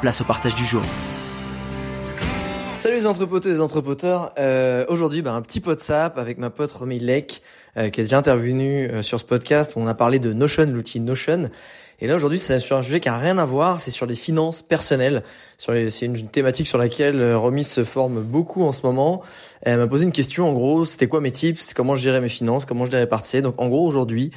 place au partage du jour. Salut les entrepoteurs et les entrepoteurs. Euh, Aujourd'hui, bah, un petit pot de sap avec ma pote Romy Lec, euh, qui est déjà intervenue euh, sur ce podcast où on a parlé de Notion, l'outil Notion. Et là aujourd'hui, c'est sur un sujet qui a rien à voir, c'est sur les finances personnelles. Sur c'est une thématique sur laquelle euh, Romy se forme beaucoup en ce moment. Elle m'a posé une question en gros, c'était quoi mes tips, comment je gérais mes finances, comment je les répartissais. Donc en gros aujourd'hui,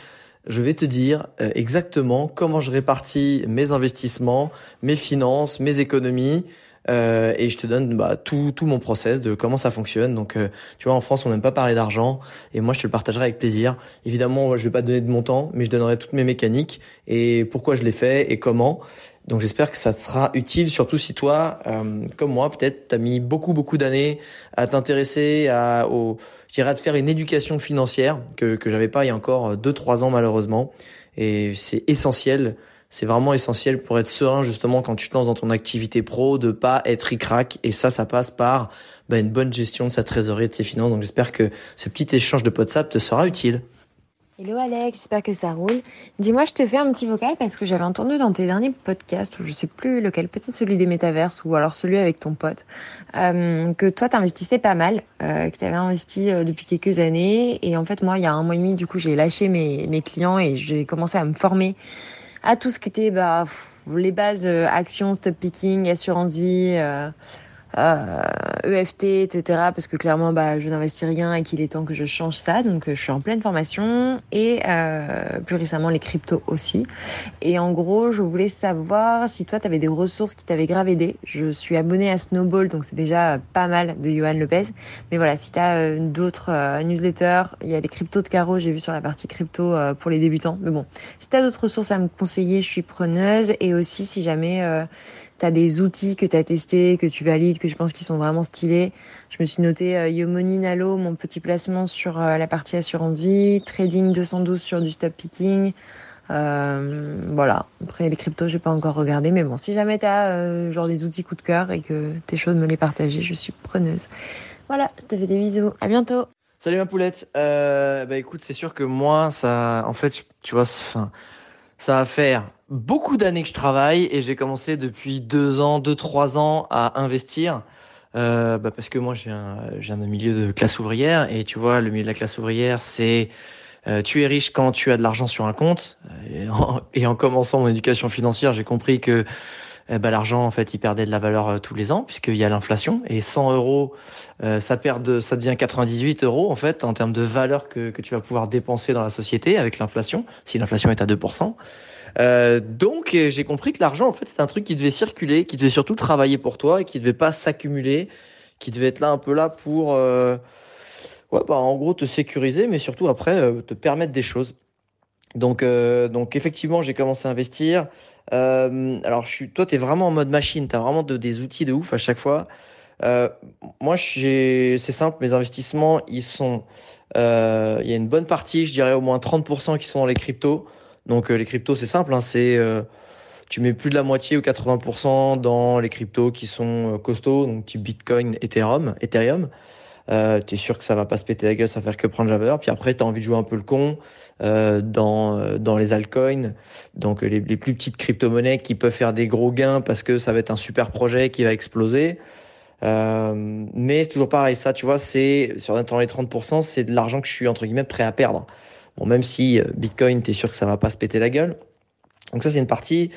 je vais te dire euh, exactement comment je répartis mes investissements, mes finances, mes économies. Euh, et je te donne bah, tout, tout mon process de comment ça fonctionne. Donc, euh, tu vois, en France, on n'aime pas parler d'argent, et moi, je te le partagerai avec plaisir. Évidemment, je vais pas donner de montant, mais je donnerai toutes mes mécaniques et pourquoi je l'ai fait et comment. Donc, j'espère que ça te sera utile, surtout si toi, comme moi, peut-être, t'as mis beaucoup, beaucoup d'années à t'intéresser à au je à te faire une éducation financière que que j'avais pas il y a encore deux trois ans malheureusement. Et c'est essentiel. C'est vraiment essentiel pour être serein justement quand tu te lances dans ton activité pro de pas être ricrac. Et ça ça passe par bah, une bonne gestion de sa trésorerie et de ses finances. Donc j'espère que ce petit échange de WhatsApp te sera utile. Hello Alex, j'espère que ça roule. Dis-moi, je te fais un petit vocal parce que j'avais entendu dans tes derniers podcasts, ou je sais plus lequel, peut-être celui des métaverses ou alors celui avec ton pote, euh, que toi t'investissais pas mal, euh, que t'avais investi euh, depuis quelques années. Et en fait, moi, il y a un mois et demi, du coup, j'ai lâché mes, clients et j'ai commencé à me former à tout ce qui était bah, les bases actions, stop picking, assurance vie. Euh, euh, EFT, etc. Parce que clairement, bah, je n'investis rien et qu'il est temps que je change ça. Donc, euh, je suis en pleine formation et euh, plus récemment les cryptos aussi. Et en gros, je voulais savoir si toi, tu avais des ressources qui t'avaient grave aidé. Je suis abonnée à Snowball, donc c'est déjà pas mal de Johan Lopez. Mais voilà, si tu as euh, d'autres euh, newsletters, il y a les cryptos de Caro, j'ai vu sur la partie crypto pour les débutants. Mais bon, si tu as d'autres ressources à me conseiller, je suis preneuse. Et aussi, si jamais tu des outils que tu as testés, que tu valides, que je pense qu'ils sont vraiment stylés. Je me suis noté euh, Yomoni Nalo, mon petit placement sur euh, la partie assurance vie, Trading 212 sur du stop picking. Euh, voilà. Après les cryptos, j'ai pas encore regardé, mais bon, si jamais tu as euh, genre des outils coup de cœur et que t'es chaud de me les partager, je suis preneuse. Voilà, je te fais des bisous. À bientôt. Salut ma poulette. Bah écoute, c'est sûr que moi, ça, en fait, tu vois, ça va faire beaucoup d'années que je travaille et j'ai commencé depuis deux ans, deux, trois ans à investir. Euh, bah parce que moi, j'ai un, j'ai un milieu de classe ouvrière et tu vois, le milieu de la classe ouvrière, c'est euh, tu es riche quand tu as de l'argent sur un compte. Et en, commençant mon éducation financière, j'ai compris que eh ben, l'argent, en fait, il perdait de la valeur euh, tous les ans puisqu'il y a l'inflation. Et 100 euros, euh, ça perd de, ça devient 98 euros, en fait, en termes de valeur que, que tu vas pouvoir dépenser dans la société avec l'inflation, si l'inflation est à 2%. Euh, donc euh, j'ai compris que l'argent en fait c'est un truc qui devait circuler, qui devait surtout travailler pour toi et qui devait pas s'accumuler, qui devait être là un peu là pour euh, ouais bah en gros te sécuriser mais surtout après euh, te permettre des choses. Donc euh, donc effectivement j'ai commencé à investir. alors je suis toi tu es vraiment en mode machine, tu as vraiment de, des outils de ouf à chaque fois. moi c'est simple, mes investissements ils sont il y a une bonne partie, je dirais au moins 30% qui sont dans les cryptos. Donc euh, les cryptos, c'est simple, hein, c'est euh, tu mets plus de la moitié ou 80% dans les cryptos qui sont euh, costauds, donc type Bitcoin, Ethereum, Ethereum. Euh, tu es sûr que ça va pas se péter la gueule, ça va faire que prendre la valeur. Puis après, tu as envie de jouer un peu le con euh, dans, dans les altcoins, donc les, les plus petites crypto-monnaies qui peuvent faire des gros gains parce que ça va être un super projet qui va exploser. Euh, mais c'est toujours pareil, ça, tu vois, c'est sur dans les 30%, c'est de l'argent que je suis entre guillemets prêt à perdre. Bon, même si euh, Bitcoin, tu es sûr que ça va pas se péter la gueule. Donc ça, c'est une partie.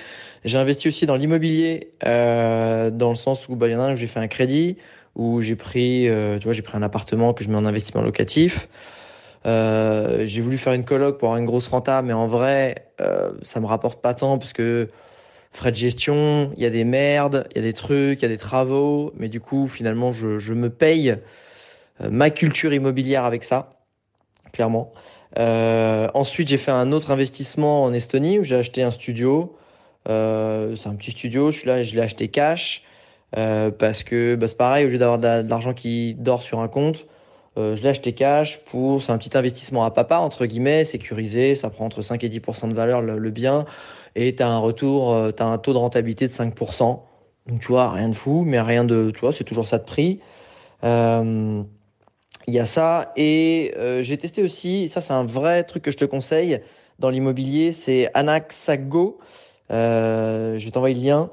J'ai investi aussi dans l'immobilier, euh, dans le sens où bah, il y en a un où j'ai fait un crédit, où j'ai pris, euh, tu vois, j'ai pris un appartement que je mets en investissement locatif. Euh, j'ai voulu faire une coloc pour avoir une grosse renta, mais en vrai, euh, ça me rapporte pas tant parce que frais de gestion, il y a des merdes, il y a des trucs, il y a des travaux, mais du coup, finalement, je, je me paye euh, ma culture immobilière avec ça, clairement. Euh, ensuite, j'ai fait un autre investissement en Estonie où j'ai acheté un studio. Euh, c'est un petit studio, celui-là, je l'ai acheté cash euh, parce que bah, c'est pareil, au lieu d'avoir de l'argent qui dort sur un compte, euh, je l'ai acheté cash pour, c'est un petit investissement à papa, entre guillemets, sécurisé, ça prend entre 5 et 10% de valeur le, bien, et tu as un retour, euh, tu un taux de rentabilité de 5%. Donc tu vois, rien de fou, mais rien de, tu vois, c'est toujours ça de prix. Euh, il y a ça. Et euh, j'ai testé aussi, ça c'est un vrai truc que je te conseille dans l'immobilier, c'est Anaxago. Euh, je vais t'envoyer le lien.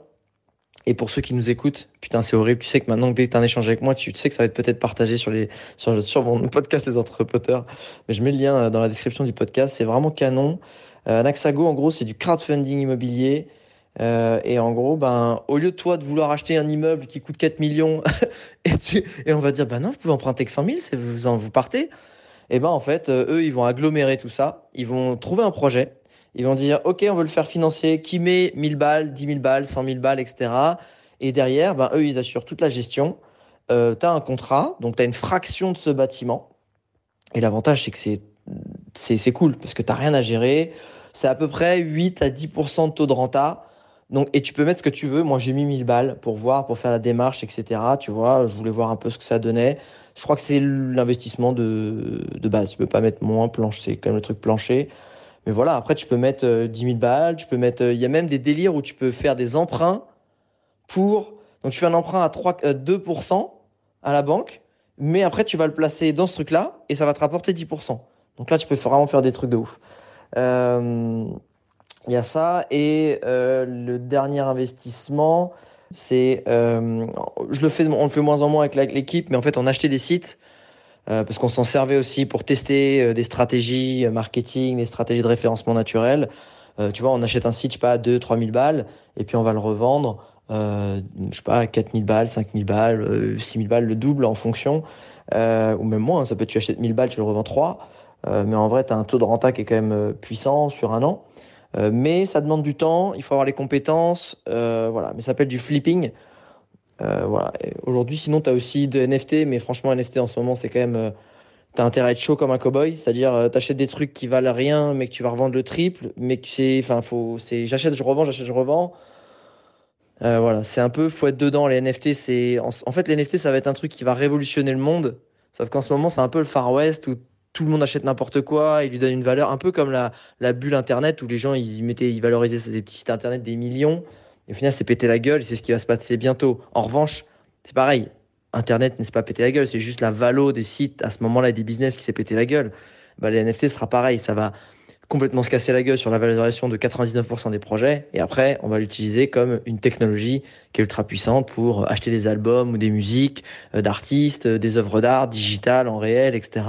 Et pour ceux qui nous écoutent, putain c'est horrible, tu sais que maintenant que dès que tu as un échange avec moi, tu sais que ça va être peut-être partagé sur, les, sur, sur mon podcast Les Entrepoteurs. Mais je mets le lien euh, dans la description du podcast, c'est vraiment canon. Euh, Anaxago en gros c'est du crowdfunding immobilier. Euh, et en gros, ben, au lieu de toi de vouloir acheter un immeuble qui coûte 4 millions et, on va dire, ben non, vous pouvez emprunter que 100 000, c'est, vous, en, vous partez. Et ben en fait, euh, eux, ils vont agglomérer tout ça, ils vont trouver un projet, ils vont dire, ok, on veut le faire financer, qui met 1000 balles, 10 000 balles, 100 000 balles, etc. Et derrière, ben, eux, ils assurent toute la gestion. Euh, tu as un contrat, donc tu as une fraction de ce bâtiment. Et l'avantage, c'est que c'est cool, parce que tu rien à gérer. C'est à peu près 8 à 10% de taux de renta. Donc, et tu peux mettre ce que tu veux. Moi, j'ai mis 1000 balles pour voir, pour faire la démarche, etc. Tu vois, je voulais voir un peu ce que ça donnait. Je crois que c'est l'investissement de, de base. Tu peux pas mettre moins planche, c'est quand même le truc plancher. Mais voilà, après, tu peux mettre euh, 10 000 balles. Tu peux mettre, euh, il y a même des délires où tu peux faire des emprunts pour, donc tu fais un emprunt à 3, euh, 2% à la banque, mais après, tu vas le placer dans ce truc-là et ça va te rapporter 10%. Donc là, tu peux vraiment faire des trucs de ouf. Euh, il y a ça. Et euh, le dernier investissement, c'est. Euh, je le fais, on le fait moins en moins avec l'équipe, mais en fait, on achetait des sites. Euh, parce qu'on s'en servait aussi pour tester euh, des stratégies marketing, des stratégies de référencement naturel. Euh, tu vois, on achète un site, je sais pas, à 2 3 000 balles, et puis on va le revendre, euh, je sais pas, à 4 000 balles, 5 000 balles, euh, 6 000 balles, le double en fonction, euh, ou même moins, hein, ça peut, tu achètes 1000 balles, tu le revends 3, euh, mais en vrai, tu as un taux de renta qui est quand même euh, puissant sur un an. Euh, mais ça demande du temps, il faut avoir les compétences, euh, voilà. Mais ça s'appelle du flipping. Euh, voilà. Aujourd'hui, sinon, tu as aussi de NFT, mais franchement, NFT en ce moment, c'est quand même. T'as intérêt à être chaud comme un cowboy, c'est-à-dire t'achètes des trucs qui valent rien, mais que tu vas revendre le triple, mais que c'est, enfin, faut, c'est, j'achète, je revends, j'achète, je revends. Voilà, c'est un peu, faut être dedans. Les NFT, c'est, en, en, fait, les NFT, ça va être un truc qui va révolutionner le monde. Sauf qu'en ce moment, c'est un peu le Far West où tout le monde achète n'importe quoi, il lui donne une valeur, un peu comme la, la bulle Internet où les gens ils mettaient, ils valorisaient des petits sites Internet des millions. Et au final, c'est péter la gueule et c'est ce qui va se passer bientôt. En revanche, c'est pareil. Internet n'est pas péter la gueule, c'est juste la valo des sites à ce moment-là et des business qui s'est pété la gueule. Bah, les NFT sera pareil, ça va complètement se casser la gueule sur la valorisation de 99% des projets et après on va l'utiliser comme une technologie qui est ultra puissante pour acheter des albums ou des musiques euh, d'artistes, euh, des œuvres d'art digitales en réel, etc.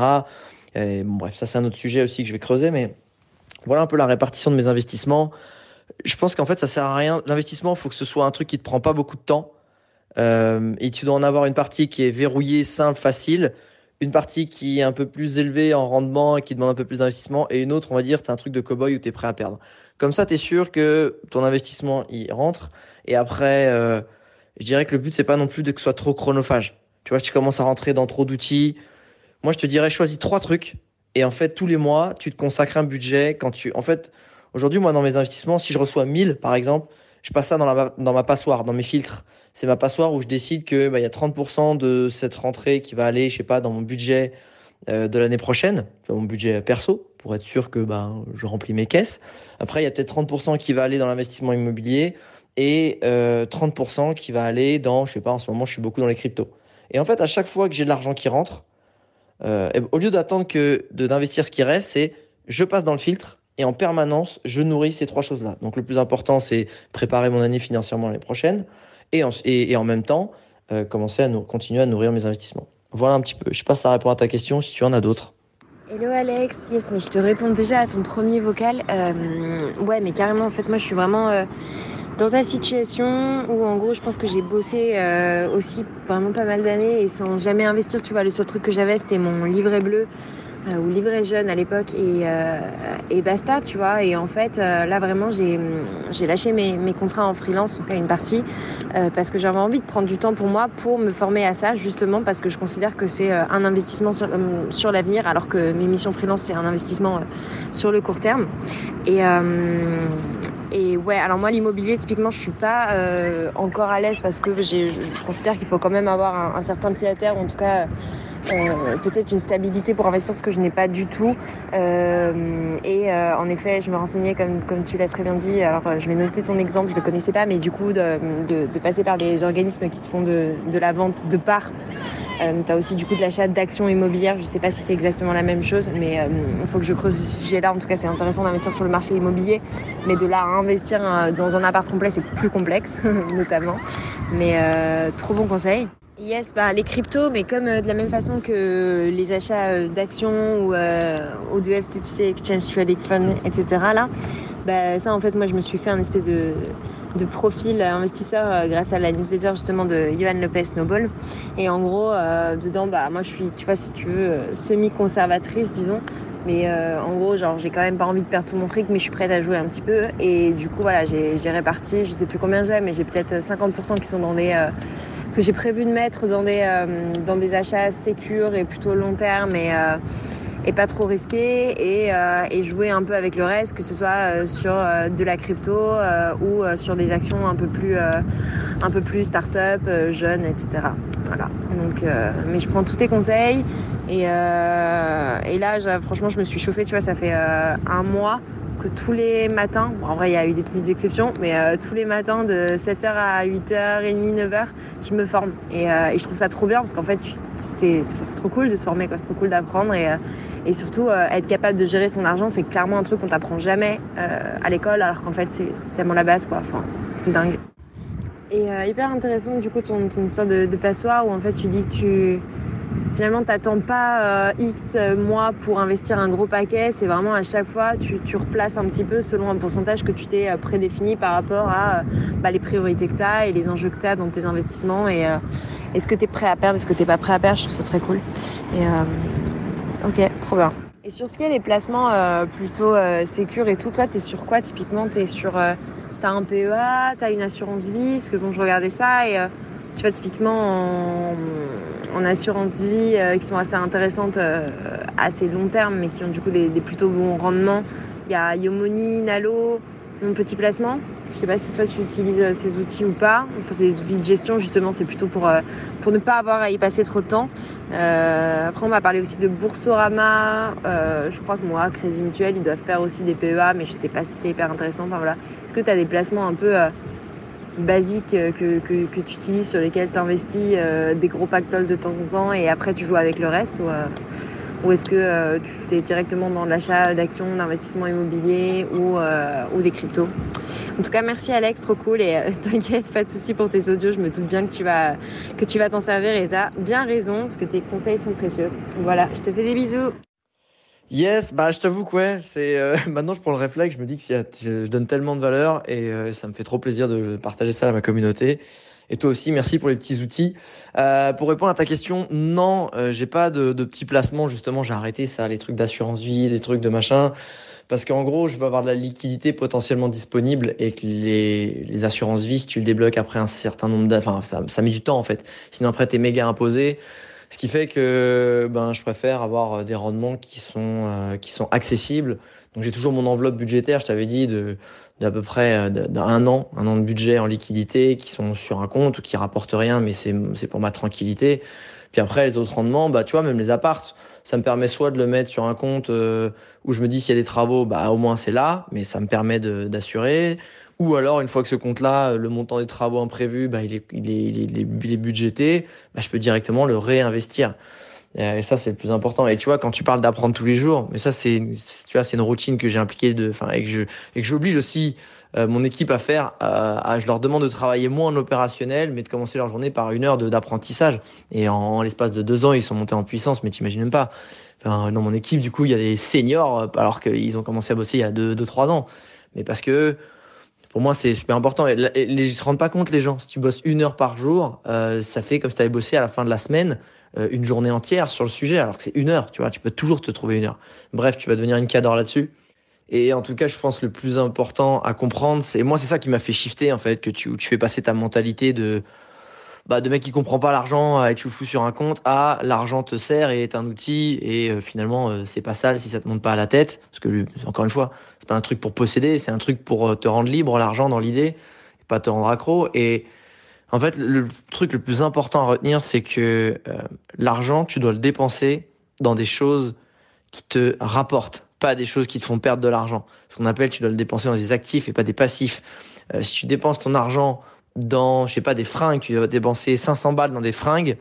Et, bon, bref, ça c'est un autre sujet aussi que je vais creuser, mais voilà un peu la répartition de mes investissements. Je pense qu'en fait ça sert à rien. L'investissement, il faut que ce soit un truc qui te prend pas beaucoup de temps. Euh, et tu dois en avoir une partie qui est verrouillée, simple, facile, une partie qui est un peu plus élevée en rendement et qui demande un peu plus d'investissement, et une autre, on va dire, tu as un truc de cow-boy où tu es prêt à perdre. Comme ça, tu es sûr que ton investissement, il rentre. Et après, euh, je dirais que le but, c'est pas non plus de que ce soit trop chronophage. Tu vois, si tu commences à rentrer dans trop d'outils, moi, je te dirais, choisis trois trucs. Et en fait, tous les mois, tu te consacres un budget. Quand tu, en fait, aujourd'hui, moi, dans mes investissements, si je reçois 1000, par exemple, je passe ça dans, la, dans ma passoire, dans mes filtres. C'est ma passoire où je décide que bah, y a 30% de cette rentrée qui va aller, je sais pas, dans mon budget euh, de l'année prochaine, mon budget perso, pour être sûr que ben je remplis mes caisses. Après, il y a peut-être 30% qui va aller dans l'investissement immobilier et euh, 30% qui va aller dans, je sais pas, en ce moment, je suis beaucoup dans les cryptos. Et en fait, à chaque fois que j'ai de l'argent qui rentre, euh, au lieu d'attendre que d'investir ce qui reste, c'est je passe dans le filtre et en permanence, je nourris ces trois choses-là. Donc le plus important, c'est préparer mon année financièrement l'année prochaine et en, et, en même temps, euh, commencer à nous, continuer à nourrir mes investissements. Voilà un petit peu. Je sais pas si ça répond à ta question, si tu en as d'autres. Hello Alex, yes, mais je te réponds déjà à ton premier vocal. Euh, ouais, mais carrément, en fait, moi je suis vraiment dans ta situation où en gros, je pense que j'ai bossé euh, aussi vraiment pas mal d'années et sans jamais investir. Tu vois, le seul truc que j'avais, c'était mon livret bleu euh, ou livret jeune à l'époque et, euh, et basta, tu vois. Et en fait, euh, là vraiment, j'ai j'ai lâché mes, mes contrats en freelance, en tout cas une partie, euh, parce que j'avais envie de prendre du temps pour moi pour me former à ça, justement parce que je considère que c'est euh, un investissement sur, sur l'avenir, alors que mes missions freelance c'est un investissement sur le court terme. Et et ouais, alors moi l'immobilier typiquement je suis pas euh, encore à l'aise parce que je, considère qu'il faut quand même avoir un, un certain pied à terre, en tout cas euh, peut-être une stabilité pour investir, ce que je n'ai pas du tout. Euh, et euh, en effet, je me renseignais comme, comme tu l'as très bien dit. Alors, je vais noter ton exemple, je le connaissais pas, mais du coup, de, de, de passer par les organismes qui te font de, de la vente de parts. Euh, tu as aussi du coup de l'achat d'actions immobilières. Je sais pas si c'est exactement la même chose, mais il faut que je creuse ce sujet-là. En tout cas, c'est intéressant d'investir sur le marché immobilier, mais de là à investir dans un appart complet, c'est plus complexe, notamment. Mais trop bon conseil. Yes, bah, les cryptos, mais comme euh, de la même façon que les achats euh, d'actions ou, euh, ou de FT, tu sais, Exchange Traded Fund, etc. Là, bah, ça, en fait, moi, je me suis fait un espèce de, de profil investisseur grâce à la newsletter justement de Johan Lopez Noble. Et en gros, dedans, bah, moi, je suis, tu vois, si tu veux, semi-conservatrice, disons. Mais en gros, genre, j'ai quand même pas envie de perdre tout mon fric, mais je suis prête à jouer un petit peu. Et du coup, voilà, j'ai réparti, je sais plus combien j'ai, mais j'ai peut-être 50% qui sont dans des que j'ai prévu de mettre dans des, euh, dans des achats sécures et plutôt long terme et, euh, et pas trop risqués et, euh, et jouer un peu avec le reste, que ce soit sur de la crypto ou sur des actions un peu plus, un peu plus start-up, jeunes, etc. Voilà. Donc, mais je prends tous tes conseils et, et là, franchement, je me suis chauffée, tu vois, ça fait un mois que tous les matins, en vrai il y a eu des petites exceptions, mais euh, tous les matins de 7h à 8h30, 9h, je me forme. Et, euh, je trouve ça trop bien parce qu'en fait c'est trop cool de se former, c'est trop cool d'apprendre et, euh, et surtout euh, être capable de gérer son argent, c'est clairement un truc qu'on t'apprend jamais euh, à l'école alors qu'en fait c'est tellement la base quoi, enfin c'est dingue. Et hyper intéressant du coup ton, ton histoire de, de passoire où en fait tu dis que tu Finalement, t'attends pas euh, X mois pour investir un gros paquet. C'est vraiment à chaque fois, tu, tu, replaces un petit peu selon un pourcentage que tu t'es euh, prédéfini par rapport à euh, bah, les priorités que tu as et les enjeux que tu as dans tes investissements. Et euh, est-ce que tu es prêt à perdre, est-ce que tu pas prêt à perdre? Je trouve ça très cool. Et euh, ok, trop bien. Et sur ce qui est les placements plutôt sécures et tout, toi, tu es sur quoi typiquement? Tu es sur. t'as un PEA, t'as une assurance vie, parce que bon, je regardais ça et tu vois, typiquement en en assurance vie euh, qui sont assez intéressantes euh, assez long terme, mais qui ont du coup des, plutôt bons rendements. Il y a Yomoni, Nalo, mon petit placement. Je sais pas si toi tu utilises euh, ces outils ou pas. Enfin, c'est des outils de gestion justement, c'est plutôt pour, pour ne pas avoir à y passer trop de temps. Euh, après, on m'a parlé aussi de Boursorama. Euh, je crois que moi, Crédit Mutuel, ils doivent faire aussi des PEA, mais je sais pas si c'est hyper intéressant. Enfin voilà. Est-ce que tu as des placements un peu basiques que, que, que tu utilises, sur lesquels tu investis euh, des gros pactoles de temps en temps et après tu joues avec le reste ou, euh, ou est-ce que euh, tu es directement dans l'achat d'actions, d'investissement immobilier ou, euh, ou des cryptos? En tout cas, merci Alex, trop cool et euh, t'inquiète, pas de soucis pour tes audios, je me doute bien que tu vas que tu vas t'en servir et t'as bien raison parce que tes conseils sont précieux. Voilà, je te fais des bisous. Yes, bah je t'avoue que ouais, c'est euh, maintenant je prends le réflexe, je me dis que si, je donne tellement de valeur et euh, ça me fait trop plaisir de partager ça à ma communauté. Et toi aussi, merci pour les petits outils. Euh, pour répondre à ta question, non, euh, j'ai pas de, de petits placements. Justement, j'ai arrêté ça, les trucs d'assurance vie, les trucs de machin, parce qu'en gros, je veux avoir de la liquidité potentiellement disponible et que les, les assurances vie, si tu le débloques après un certain nombre enfin ça, ça met du temps en fait. Sinon après t'es méga imposé. Ce qui fait que ben, je préfère avoir euh, des rendements qui sont, euh, qui sont accessibles. Donc j'ai toujours mon enveloppe budgétaire, je t'avais dit, de d'à peu près euh, d'un an, un an de budget en liquidité qui sont sur un compte ou qui rapportent rien, mais c'est pour ma tranquillité. Puis après les autres rendements, bah tu vois même les apparts, ça me permet soit de le mettre sur un compte euh, où je me dis s'il y a des travaux, bah au moins c'est là, mais ça me permet d'assurer. Ou alors, une fois que ce compte-là, le montant des travaux imprévus, bah, il, est, il, est, il, est, il est budgété, bah, je peux directement le réinvestir. Et ça, c'est le plus important. Et tu vois, quand tu parles d'apprendre tous les jours, mais ça, c'est, tu vois, c'est une routine que j'ai impliquée de, enfin, et que je, et que j'oblige aussi euh, mon équipe à faire. Euh, à, je leur demande de travailler moins en opérationnel, mais de commencer leur journée par une heure d'apprentissage. Et en, l'espace de deux ans, ils sont montés en puissance, mais t'imagines même pas. Enfin, dans mon équipe, du coup, il y a des seniors, alors qu'ils ont commencé à bosser il y a 2-3 ans. Mais parce que pour moi, c'est super important. Et ils se rendent pas compte, les gens. Si tu bosses une heure par jour, euh, ça fait comme si tu avais bossé à la fin de la semaine euh, une journée entière sur le sujet, alors que c'est une heure. Tu vois, tu peux toujours te trouver une heure. Bref, tu vas devenir une cadre là-dessus. Et en tout cas, je pense le plus important à comprendre, c'est moi, c'est ça qui m'a fait shifter en fait, que tu, tu fais passer ta mentalité de bah, de mec qui comprend pas l'argent et tu le fous sur un compte à l'argent te sert et est un outil et euh, finalement euh, c'est pas sale si ça te monte pas à la tête parce que encore une fois c'est pas un truc pour posséder c'est un truc pour euh, te rendre libre l'argent dans l'idée et pas te rendre accro et en fait le truc le plus important à retenir c'est que l'argent tu dois le dépenser dans des choses qui te rapportent pas des choses qui te font perdre de l'argent. Ce qu'on appelle tu dois le dépenser dans des actifs et pas des passifs. Si tu dépenses ton argent dans, je sais pas, des fringues, tu vas dépenser 500 balles dans des fringues,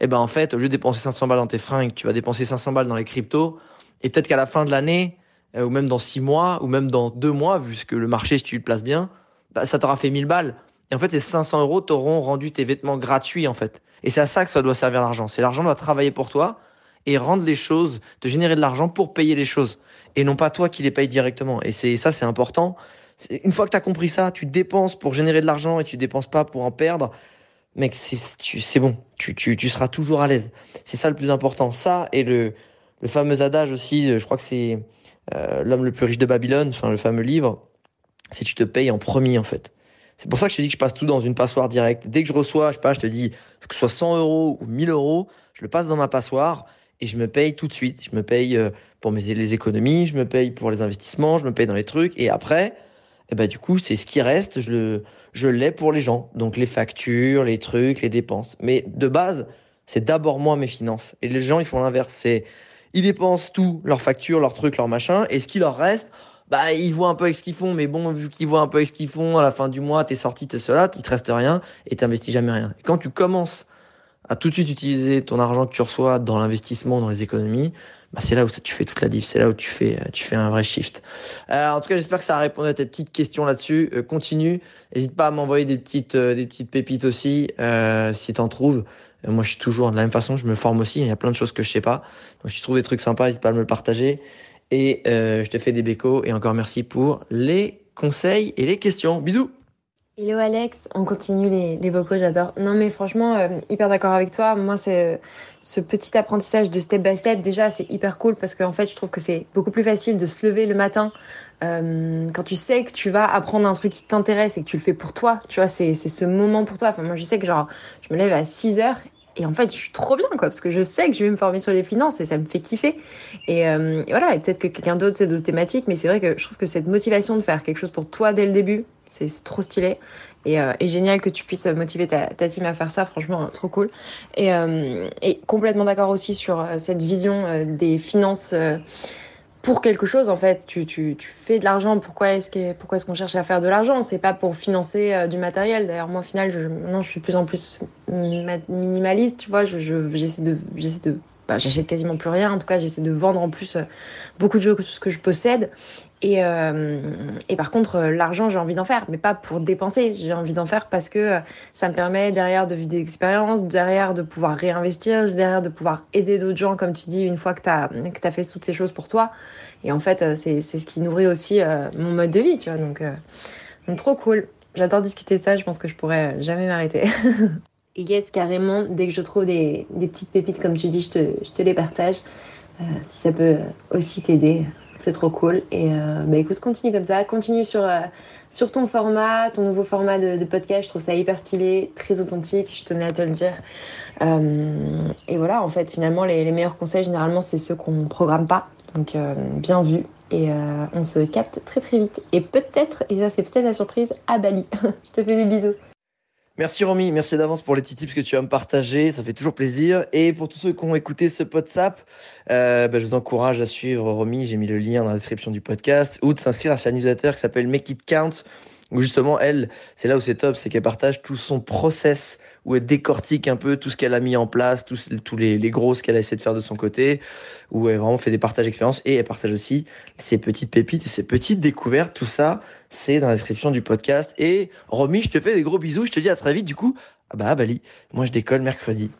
et eh ben en fait, au lieu de dépenser 500 balles dans tes fringues, tu vas dépenser 500 balles dans les cryptos, et peut-être qu'à la fin de l'année, euh, ou même dans 6 mois, ou même dans 2 mois, vu que le marché, si tu le places bien, bah, ça t'aura fait 1000 balles. Et en fait, ces 500 euros t'auront rendu tes vêtements gratuits, en fait. Et c'est à ça que ça doit servir l'argent. C'est l'argent doit travailler pour toi et rendre les choses, te générer de l'argent pour payer les choses. Et non pas toi qui les payes directement. Et c'est ça, c'est important une fois que tu as compris ça, tu dépenses pour générer de l'argent et tu dépenses pas pour en perdre. Mec, c'est bon, tu, seras toujours à l'aise. C'est ça le plus important. Ça et le, fameux adage aussi, je crois que c'est euh, L'homme le plus riche de Babylone, enfin le fameux livre, c'est tu te payes en premier en fait. C'est pour ça que je te dis que je passe tout dans une passoire directe. Dès que je reçois, je sais pas, je te dis que ce soit 100 euros ou 1000 euros, je le passe dans ma passoire et je me paye tout de suite. Je me paye euh, pour mes les économies, je me paye pour les investissements, je me paye dans les trucs et après, et bah du coup c'est ce qui reste, je le je l'ai pour les gens. Donc les factures, les trucs, les dépenses. Mais de base, c'est d'abord moi mes finances. Et les gens ils font l'inverse, c'est ils dépensent tout, leurs factures, leurs trucs, leurs machins, et ce qui leur reste, bah ils voient un peu avec ce qu'ils font, mais bon vu qu'ils voient un peu avec ce qu'ils font, à la fin du mois t'es sorti, t'es cela, il te reste rien et t'investis jamais rien. Et quand tu commences à tout de suite utiliser ton argent que tu reçois dans l'investissement, dans les économies, bah c'est là où ça, tu fais toute la diff, c'est là où tu fais, tu fais un vrai shift. Euh, en tout cas, j'espère que ça a répondu à tes petites questions là-dessus. Euh, continue, n'hésite pas à m'envoyer des petites, euh, des petites pépites aussi, euh, si t'en trouves. moi, je suis toujours de la même façon, je me forme aussi. Il y a plein de choses que je sais pas. Donc, si tu trouves des trucs sympas, n'hésite pas à me le partager. Et je te fais des bécos. Et encore merci pour les conseils et les questions. Bisous. Hello Alex, on continue les, les vocaux, j'adore. Non mais franchement, euh, hyper d'accord avec toi. Moi, c'est ce petit apprentissage de step by step. Déjà, c'est hyper cool parce qu'en fait, je trouve que c'est beaucoup plus facile de se lever le matin euh, quand tu sais que tu vas apprendre un truc qui t'intéresse et que tu le fais pour toi. Tu vois, c'est ce moment pour toi. Enfin, moi, je sais que genre, je me lève à 6 heures et en fait, je suis trop bien, quoi, parce que je sais que je vais me former sur les finances et ça me fait kiffer. Et, euh, et voilà, et peut-être que quelqu'un d'autre, c'est d'autres thématiques, mais c'est vrai que je trouve que cette motivation de faire quelque chose pour toi dès le début, c'est trop stylé. Et, euh, et, génial que tu puisses motiver ta, team à faire ça, franchement, trop cool. Et, euh, et complètement d'accord aussi sur euh, cette vision euh, des finances euh, pour quelque chose, en fait. Tu, fais de l'argent, pourquoi est-ce qu'on est qu'on cherche à faire de l'argent? C'est pas pour financer du matériel. D'ailleurs, moi, au final, je, je suis de plus en plus minimaliste, tu vois. J'essaie je, j'essaie de bah, j'achète quasiment plus rien. En tout cas, j'essaie de vendre en plus beaucoup de choses que je possède. Et, euh, et par contre, euh, l'argent, j'ai envie d'en faire, mais pas pour dépenser. J'ai envie d'en faire parce que euh, ça me permet derrière de vivre des expériences, derrière de pouvoir réinvestir, derrière de pouvoir aider d'autres gens, comme tu dis, une fois que tu as, que as fait toutes ces choses pour toi. Et en fait, c'est ce qui nourrit aussi mon mode de vie, tu vois. Donc, donc trop cool. J'adore discuter de ça, je pense que je pourrais jamais m'arrêter. et yes, carrément, dès que je trouve des, petites pépites, comme tu dis, je te, les partage. si ça peut aussi t'aider c'est trop cool. Et euh, bah écoute, continue comme ça. Continue sur, euh, sur ton format, ton nouveau format de, podcast. Je trouve ça hyper stylé, très authentique. Je tenais à te le dire. Euh, et voilà, en fait, finalement, les, les meilleurs conseils, généralement, c'est ceux qu'on ne programme pas. Donc, euh, bien vu. Et euh, on se capte très très vite. Et peut-être, et ça c'est peut-être la surprise, à Bali. je te fais des bisous. Merci Romy, merci d'avance pour les petits tips que tu vas me partager, ça fait toujours plaisir. Et pour tous ceux qui ont écouté ce WhatsApp, euh, bah, je vous encourage à suivre Romy, j'ai mis le lien dans la description du podcast, ou de s'inscrire à sa newsletter qui s'appelle Make It Count, où justement elle, c'est là où c'est top, c'est qu'elle partage tout son process où elle décortique un peu tout ce qu'elle a mis en place, tous, les, les gros ce qu'elle a essayé de faire de son côté, où elle vraiment fait des partages d'expérience et elle partage aussi ses petites pépites et ses petites découvertes. Tout ça, c'est dans la description du podcast. Et Romy, je te fais des gros bisous, je te dis à très vite du coup. Ah bah Bali, moi je décolle mercredi.